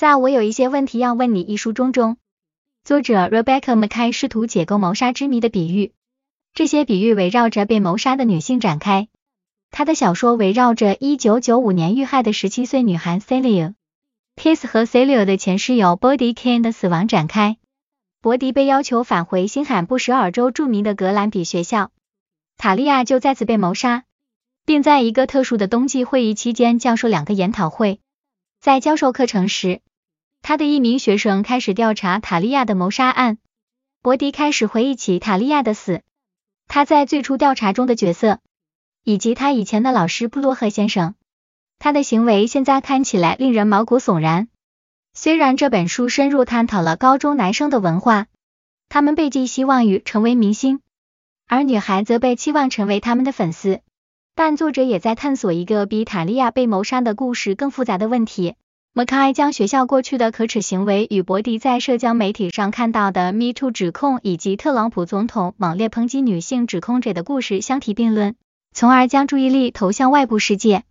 在我有一些问题要问你一书中中，作者 Rebecca McKay 试图解构谋杀之谜的比喻，这些比喻围绕着被谋杀的女性展开。他的小说围绕着一九九五年遇害的十七岁女孩 Celia Kiss 和 Celia 的前室友 Body Kane 的死亡展开。伯迪被要求返回新罕布什尔州著名的格兰比学校，塔利亚就再次被谋杀，并在一个特殊的冬季会议期间教授两个研讨会。在教授课程时，他的一名学生开始调查塔利亚的谋杀案。伯迪开始回忆起塔利亚的死，他在最初调查中的角色，以及他以前的老师布洛赫先生。他的行为现在看起来令人毛骨悚然。虽然这本书深入探讨了高中男生的文化，他们被寄希望于成为明星，而女孩则被期望成为他们的粉丝。但作者也在探索一个比塔利亚被谋杀的故事更复杂的问题。麦凯将学校过去的可耻行为与博迪在社交媒体上看到的 Me Too 指控以及特朗普总统猛烈抨击女性指控者的故事相提并论，从而将注意力投向外部世界。